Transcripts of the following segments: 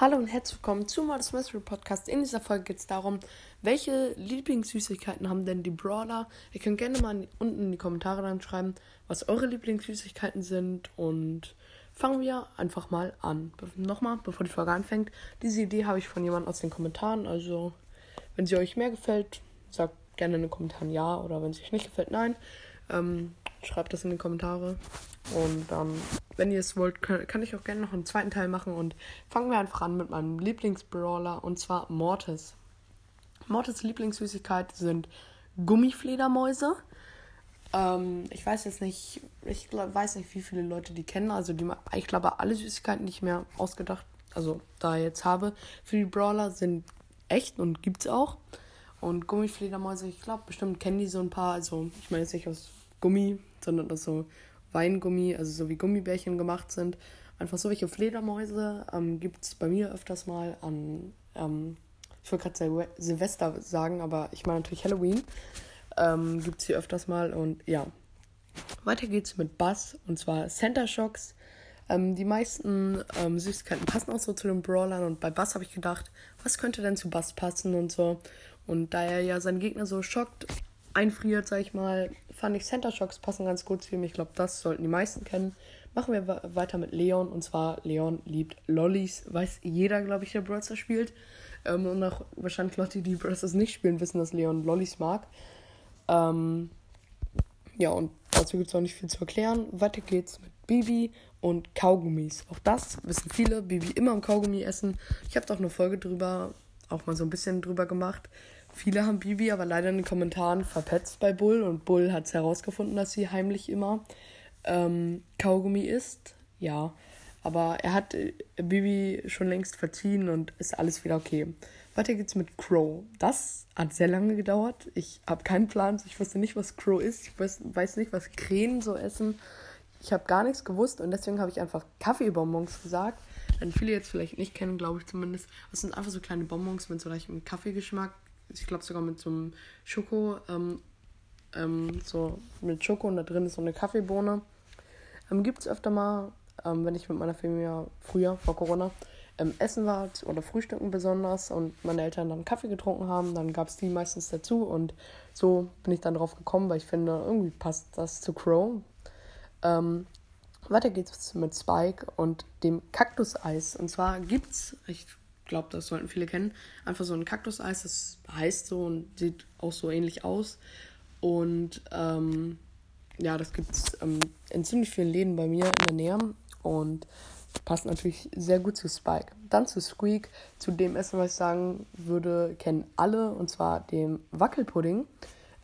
Hallo und herzlich willkommen zu Modest Mystery Podcast. In dieser Folge geht es darum, welche Lieblingssüßigkeiten haben denn die Brawler? Ihr könnt gerne mal unten in die Kommentare dann schreiben, was eure Lieblingssüßigkeiten sind. Und fangen wir einfach mal an. Nochmal, bevor die Folge anfängt. Diese Idee habe ich von jemandem aus den Kommentaren. Also, wenn sie euch mehr gefällt, sagt gerne in den Kommentaren ja. Oder wenn es euch nicht gefällt, nein. Ähm, schreibt das in die Kommentare. Und dann, wenn ihr es wollt, kann, kann, ich auch gerne noch einen zweiten Teil machen. Und fangen wir einfach an mit meinem Lieblingsbrawler und zwar Mortis. Mortis Lieblingssüßigkeit sind Gummifledermäuse. Ähm, ich weiß jetzt nicht, ich glaub, weiß nicht, wie viele Leute die kennen. Also die, ich glaube, alle Süßigkeiten, die ich mir ausgedacht, also da jetzt habe, für die Brawler sind echt und gibt's auch. Und Gummifledermäuse, ich glaube, bestimmt kennen die so ein paar. Also ich meine jetzt nicht aus Gummi, sondern aus so Weingummi, also so wie Gummibärchen gemacht sind. Einfach so welche Fledermäuse ähm, gibt es bei mir öfters mal an, ähm, ich wollte gerade Sil Silvester sagen, aber ich meine natürlich Halloween. Ähm, gibt es hier öfters mal und ja. Weiter geht's mit Bass und zwar Center Shocks. Ähm, die meisten ähm, Süßigkeiten passen auch so zu den Brawlern und bei Bass habe ich gedacht, was könnte denn zu Bass passen und so. Und da er ja seinen Gegner so schockt, einfriert, sag ich mal, fand ich Center Shocks passen ganz gut zu ihm. Ich glaube, das sollten die meisten kennen. Machen wir weiter mit Leon. Und zwar, Leon liebt Lollis. Weiß jeder, glaube ich, der Brawler spielt. Ähm, und auch wahrscheinlich Leute, die Brawlers nicht spielen, wissen, dass Leon Lollis mag. Ähm, ja, und dazu gibt es auch nicht viel zu erklären. Weiter geht's mit Bibi und Kaugummis. Auch das wissen viele. Bibi immer am Kaugummi essen. Ich habe doch eine Folge drüber, auch mal so ein bisschen drüber gemacht. Viele haben Bibi aber leider in den Kommentaren verpetzt bei Bull und Bull hat es herausgefunden, dass sie heimlich immer ähm, Kaugummi isst. Ja, aber er hat äh, Bibi schon längst verziehen und ist alles wieder okay. Weiter geht's mit Crow. Das hat sehr lange gedauert. Ich habe keinen Plan. Ich wusste nicht, was Crow ist. Ich weiß, weiß nicht, was Krähen so essen. Ich habe gar nichts gewusst und deswegen habe ich einfach Kaffeebonbons gesagt. Denn viele jetzt vielleicht nicht kennen, glaube ich zumindest. Das sind einfach so kleine Bonbons mit so leichtem Kaffeegeschmack ich glaube sogar mit so einem Schoko, ähm, ähm, so mit Schoko und da drin ist so eine Kaffeebohne. Ähm, Gibt es öfter mal, ähm, wenn ich mit meiner Familie früher, vor Corona, ähm, essen war oder frühstücken besonders und meine Eltern dann Kaffee getrunken haben, dann gab es die meistens dazu und so bin ich dann drauf gekommen, weil ich finde, irgendwie passt das zu Crow. Ähm, weiter geht's mit Spike und dem Kaktuseis. Und zwar gibt's, ich glaube, das sollten viele kennen. Einfach so ein Kaktuseis, das heißt so und sieht auch so ähnlich aus. Und ähm, ja, das gibt es ähm, in ziemlich vielen Läden bei mir in der Nähe und passt natürlich sehr gut zu Spike. Dann zu Squeak, zu dem Essen, was ich sagen würde, kennen alle und zwar dem Wackelpudding.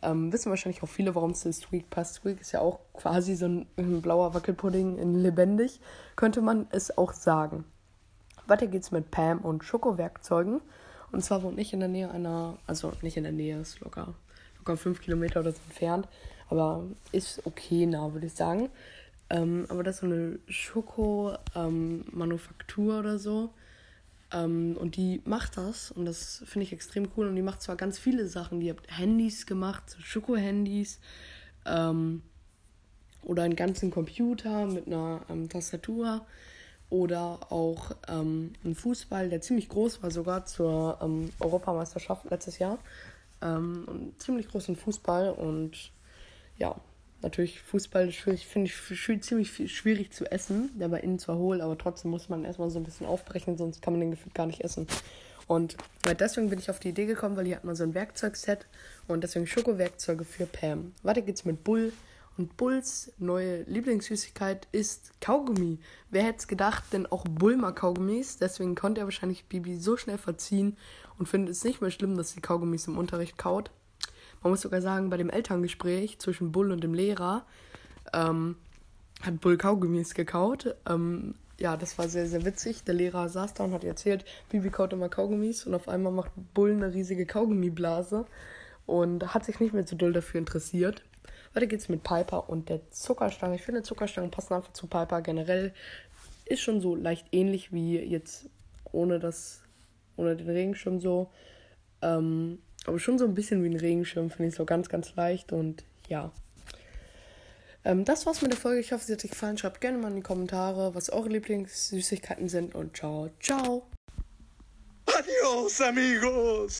Ähm, wissen wahrscheinlich auch viele, warum es zu Squeak passt. Squeak ist ja auch quasi so ein, ein blauer Wackelpudding in lebendig, könnte man es auch sagen. Weiter geht's mit Pam und Schokowerkzeugen. Und zwar wohne ich in der Nähe einer, also nicht in der Nähe, ist locker, locker fünf Kilometer oder so entfernt. Aber ist okay nah, würde ich sagen. Ähm, aber das ist so eine Schoko-Manufaktur ähm, oder so. Ähm, und die macht das und das finde ich extrem cool. Und die macht zwar ganz viele Sachen. Die hat Handys gemacht, so Schoko-Handys. Ähm, oder einen ganzen Computer mit einer ähm, Tastatur oder auch ähm, ein Fußball, der ziemlich groß war, sogar zur Europameisterschaft letztes Jahr. Ähm, einen ziemlich großen Fußball und ja, natürlich Fußball finde ich ziemlich schwierig zu essen, der bei innen zwar hohl, aber trotzdem muss man erstmal so ein bisschen aufbrechen, sonst kann man den gefühlt gar nicht essen. Und deswegen bin ich auf die Idee gekommen, weil hier hat man so ein Werkzeugset und deswegen Schoko-Werkzeuge für Pam. Weiter geht's mit Bull, und Bulls neue Lieblingssüßigkeit ist Kaugummi. Wer hätte es gedacht, denn auch Bull mag Kaugummis. Deswegen konnte er wahrscheinlich Bibi so schnell verziehen und findet es nicht mehr schlimm, dass sie Kaugummis im Unterricht kaut. Man muss sogar sagen, bei dem Elterngespräch zwischen Bull und dem Lehrer ähm, hat Bull Kaugummis gekaut. Ähm, ja, das war sehr, sehr witzig. Der Lehrer saß da und hat erzählt, Bibi kaut immer Kaugummis und auf einmal macht Bull eine riesige Kaugummiblase und hat sich nicht mehr so doll dafür interessiert. Weiter geht's mit Piper und der Zuckerstange. Ich finde, Zuckerstangen passen einfach zu Piper generell. Ist schon so leicht ähnlich wie jetzt, ohne das ohne den Regenschirm so. Ähm, aber schon so ein bisschen wie ein Regenschirm, finde ich so ganz, ganz leicht und ja. Ähm, das war's mit der Folge. Ich hoffe, sie hat euch gefallen. Schreibt gerne mal in die Kommentare, was eure Lieblingssüßigkeiten sind und ciao, ciao. Adios, amigos.